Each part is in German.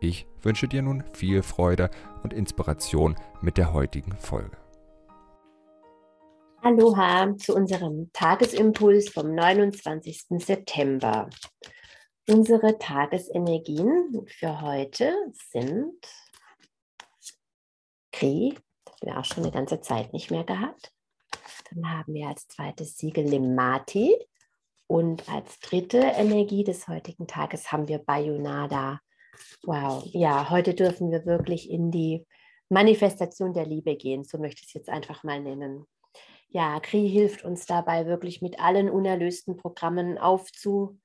Ich wünsche dir nun viel Freude und Inspiration mit der heutigen Folge. Aloha zu unserem Tagesimpuls vom 29. September. Unsere Tagesenergien für heute sind Kri, das haben wir auch schon eine ganze Zeit nicht mehr gehabt. Dann haben wir als zweites Siegel Lemati, und als dritte Energie des heutigen Tages haben wir Bayonada. Wow, ja, heute dürfen wir wirklich in die Manifestation der Liebe gehen, so möchte ich es jetzt einfach mal nennen. Ja, Kri hilft uns dabei wirklich mit allen unerlösten Programmen aufzuhören,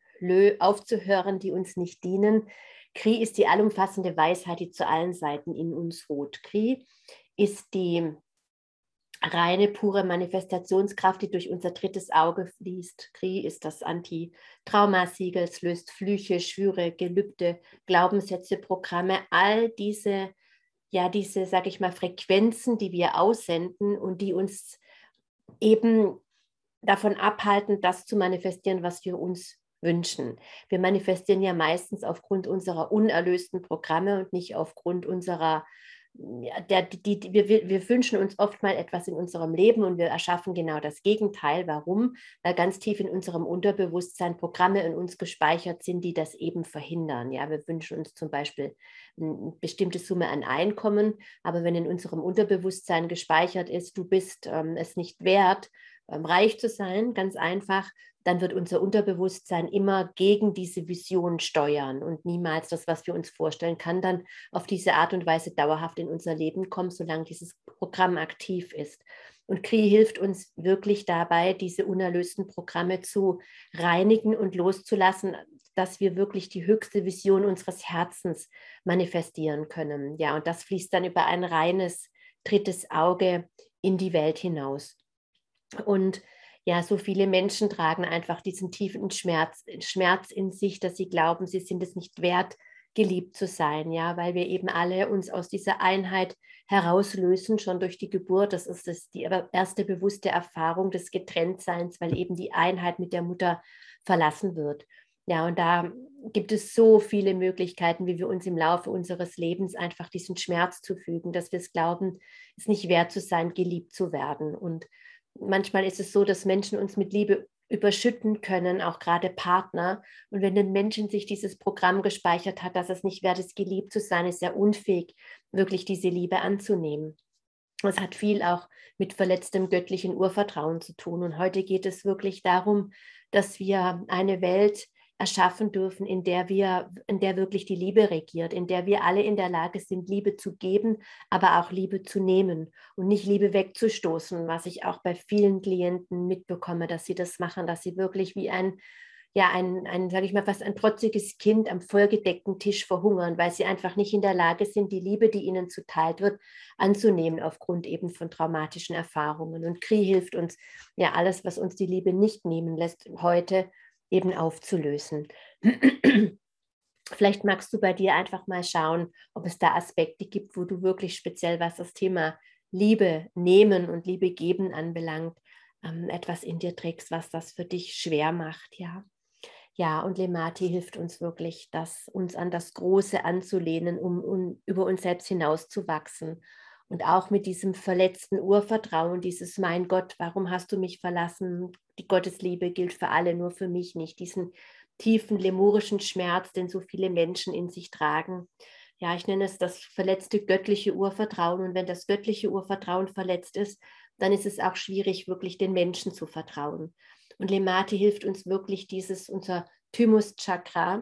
die uns nicht dienen. Kri ist die allumfassende Weisheit, die zu allen Seiten in uns ruht. Kri ist die reine, pure Manifestationskraft, die durch unser drittes Auge fließt. Kri ist das Anti-Traumasiegel, es löst Flüche, Schwüre, Gelübde, Glaubenssätze, Programme, all diese, ja, diese, sage ich mal, Frequenzen, die wir aussenden und die uns eben davon abhalten, das zu manifestieren, was wir uns wünschen. Wir manifestieren ja meistens aufgrund unserer unerlösten Programme und nicht aufgrund unserer der, die, die, wir, wir wünschen uns oft mal etwas in unserem Leben und wir erschaffen genau das Gegenteil. Warum? Weil ganz tief in unserem Unterbewusstsein Programme in uns gespeichert sind, die das eben verhindern. Ja, wir wünschen uns zum Beispiel eine bestimmte Summe an Einkommen, aber wenn in unserem Unterbewusstsein gespeichert ist, du bist ähm, es nicht wert, reich zu sein, ganz einfach, dann wird unser Unterbewusstsein immer gegen diese Vision steuern und niemals das, was wir uns vorstellen, kann dann auf diese Art und Weise dauerhaft in unser Leben kommen, solange dieses Programm aktiv ist. Und Kri hilft uns wirklich dabei, diese unerlösten Programme zu reinigen und loszulassen, dass wir wirklich die höchste Vision unseres Herzens manifestieren können. Ja, und das fließt dann über ein reines drittes Auge in die Welt hinaus. Und ja, so viele Menschen tragen einfach diesen tiefen Schmerz, Schmerz in sich, dass sie glauben, sie sind es nicht wert, geliebt zu sein, ja, weil wir eben alle uns aus dieser Einheit herauslösen, schon durch die Geburt. Das ist das, die erste bewusste Erfahrung des Getrenntseins, weil eben die Einheit mit der Mutter verlassen wird. Ja, und da gibt es so viele Möglichkeiten, wie wir uns im Laufe unseres Lebens einfach diesen Schmerz zufügen, dass wir es glauben, es nicht wert zu sein, geliebt zu werden. Und manchmal ist es so, dass Menschen uns mit Liebe überschütten können, auch gerade Partner. Und wenn ein Mensch in sich dieses Programm gespeichert hat, dass es nicht wert ist, geliebt zu sein, ist er unfähig, wirklich diese Liebe anzunehmen. Es hat viel auch mit verletztem göttlichen Urvertrauen zu tun. Und heute geht es wirklich darum, dass wir eine Welt erschaffen dürfen, in der wir, in der wirklich die Liebe regiert, in der wir alle in der Lage sind, Liebe zu geben, aber auch Liebe zu nehmen und nicht Liebe wegzustoßen, was ich auch bei vielen Klienten mitbekomme, dass sie das machen, dass sie wirklich wie ein ja, ein, ein sage ich mal, fast ein trotziges Kind am vollgedeckten Tisch verhungern, weil sie einfach nicht in der Lage sind, die Liebe, die ihnen zuteilt wird, anzunehmen aufgrund eben von traumatischen Erfahrungen. Und Kri hilft uns, ja, alles, was uns die Liebe nicht nehmen lässt, heute eben aufzulösen. Vielleicht magst du bei dir einfach mal schauen, ob es da Aspekte gibt, wo du wirklich speziell, was das Thema Liebe nehmen und Liebe geben anbelangt, ähm, etwas in dir trägst, was das für dich schwer macht, ja. Ja, und Lemati hilft uns wirklich, das, uns an das Große anzulehnen, um, um über uns selbst hinauszuwachsen und auch mit diesem verletzten Urvertrauen, dieses Mein Gott, warum hast du mich verlassen? Die Gottesliebe gilt für alle, nur für mich nicht. Diesen tiefen lemurischen Schmerz, den so viele Menschen in sich tragen. Ja, ich nenne es das verletzte göttliche Urvertrauen. Und wenn das göttliche Urvertrauen verletzt ist, dann ist es auch schwierig, wirklich den Menschen zu vertrauen. Und Lemati hilft uns wirklich, dieses, unser Thymus-Chakra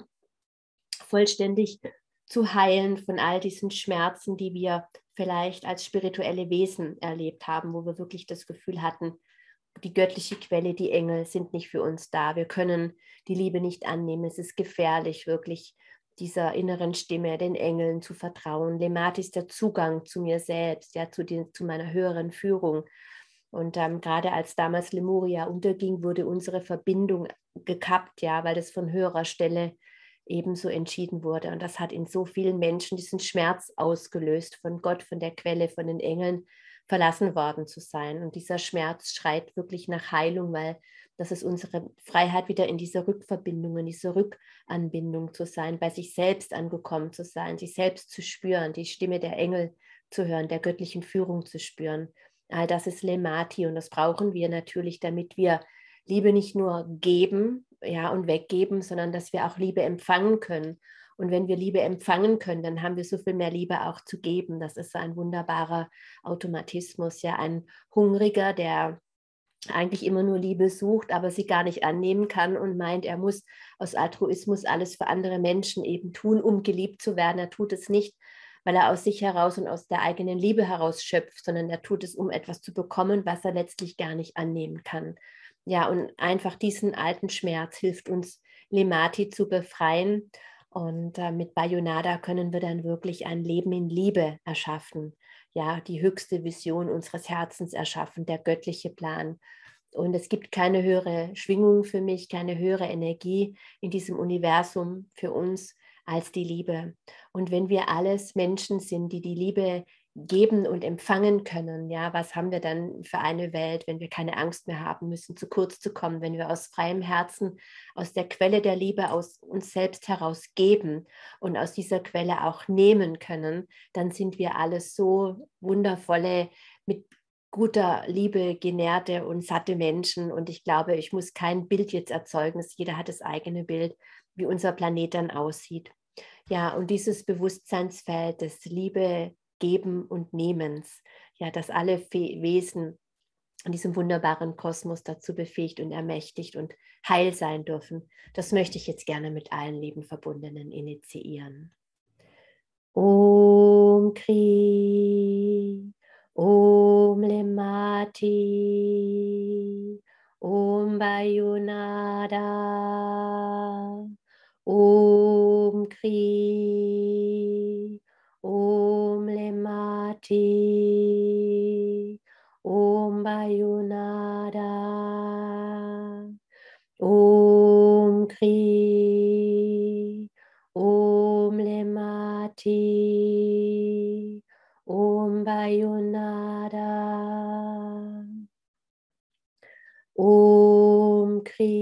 vollständig zu heilen von all diesen Schmerzen, die wir vielleicht als spirituelle Wesen erlebt haben, wo wir wirklich das Gefühl hatten, die göttliche Quelle, die Engel sind nicht für uns da. Wir können die Liebe nicht annehmen. Es ist gefährlich, wirklich dieser inneren Stimme, den Engeln zu vertrauen. Lemat ist der Zugang zu mir selbst, ja, zu, den, zu meiner höheren Führung. Und ähm, gerade als damals Lemuria unterging, wurde unsere Verbindung gekappt, ja, weil das von höherer Stelle ebenso entschieden wurde. Und das hat in so vielen Menschen diesen Schmerz ausgelöst, von Gott, von der Quelle, von den Engeln verlassen worden zu sein. Und dieser Schmerz schreit wirklich nach Heilung, weil das ist unsere Freiheit, wieder in diese Rückverbindung, in diese Rückanbindung zu sein, bei sich selbst angekommen zu sein, sich selbst zu spüren, die Stimme der Engel zu hören, der göttlichen Führung zu spüren. All das ist Lemati und das brauchen wir natürlich, damit wir Liebe nicht nur geben ja, und weggeben, sondern dass wir auch Liebe empfangen können. Und wenn wir Liebe empfangen können, dann haben wir so viel mehr Liebe auch zu geben. Das ist ein wunderbarer Automatismus, ja, ein Hungriger, der eigentlich immer nur Liebe sucht, aber sie gar nicht annehmen kann und meint, er muss aus Altruismus alles für andere Menschen eben tun, um geliebt zu werden. Er tut es nicht, weil er aus sich heraus und aus der eigenen Liebe heraus schöpft, sondern er tut es, um etwas zu bekommen, was er letztlich gar nicht annehmen kann. Ja, und einfach diesen alten Schmerz hilft uns, Lemati zu befreien. Und äh, mit Bayonada können wir dann wirklich ein Leben in Liebe erschaffen ja, die höchste Vision unseres Herzens erschaffen, der göttliche Plan. Und es gibt keine höhere Schwingung für mich, keine höhere Energie in diesem Universum für uns als die Liebe. Und wenn wir alles Menschen sind, die die Liebe geben und empfangen können. Ja, was haben wir dann für eine Welt, wenn wir keine Angst mehr haben müssen, zu kurz zu kommen, wenn wir aus freiem Herzen, aus der Quelle der Liebe, aus uns selbst heraus geben und aus dieser Quelle auch nehmen können, dann sind wir alles so wundervolle, mit guter Liebe genährte und satte Menschen. Und ich glaube, ich muss kein Bild jetzt erzeugen, jeder hat das eigene Bild, wie unser Planet dann aussieht. Ja, und dieses Bewusstseinsfeld des Liebe, Geben und Nehmens, ja, dass alle Fe Wesen in diesem wunderbaren Kosmos dazu befähigt und ermächtigt und heil sein dürfen. Das möchte ich jetzt gerne mit allen lieben Verbundenen initiieren. Om Kri, Om Lemati, Om Bayunada, Om Kri, Lemati, Om Bayunada, Om Kri, Om Lemati, Om Bayunada, Om Kri,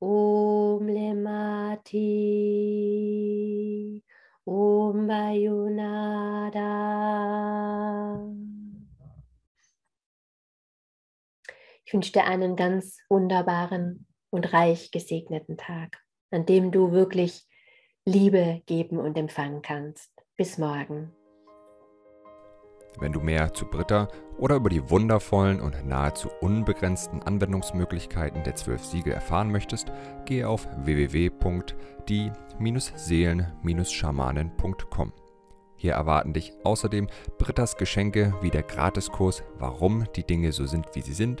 Om Lemati, Om Bayunada. Wünsche dir einen ganz wunderbaren und reich gesegneten Tag, an dem du wirklich Liebe geben und empfangen kannst. Bis morgen. Wenn du mehr zu Britta oder über die wundervollen und nahezu unbegrenzten Anwendungsmöglichkeiten der zwölf Siegel erfahren möchtest, gehe auf www.die-seelen-schamanen.com. Hier erwarten dich außerdem Brittas Geschenke wie der Gratiskurs Warum die Dinge so sind, wie sie sind,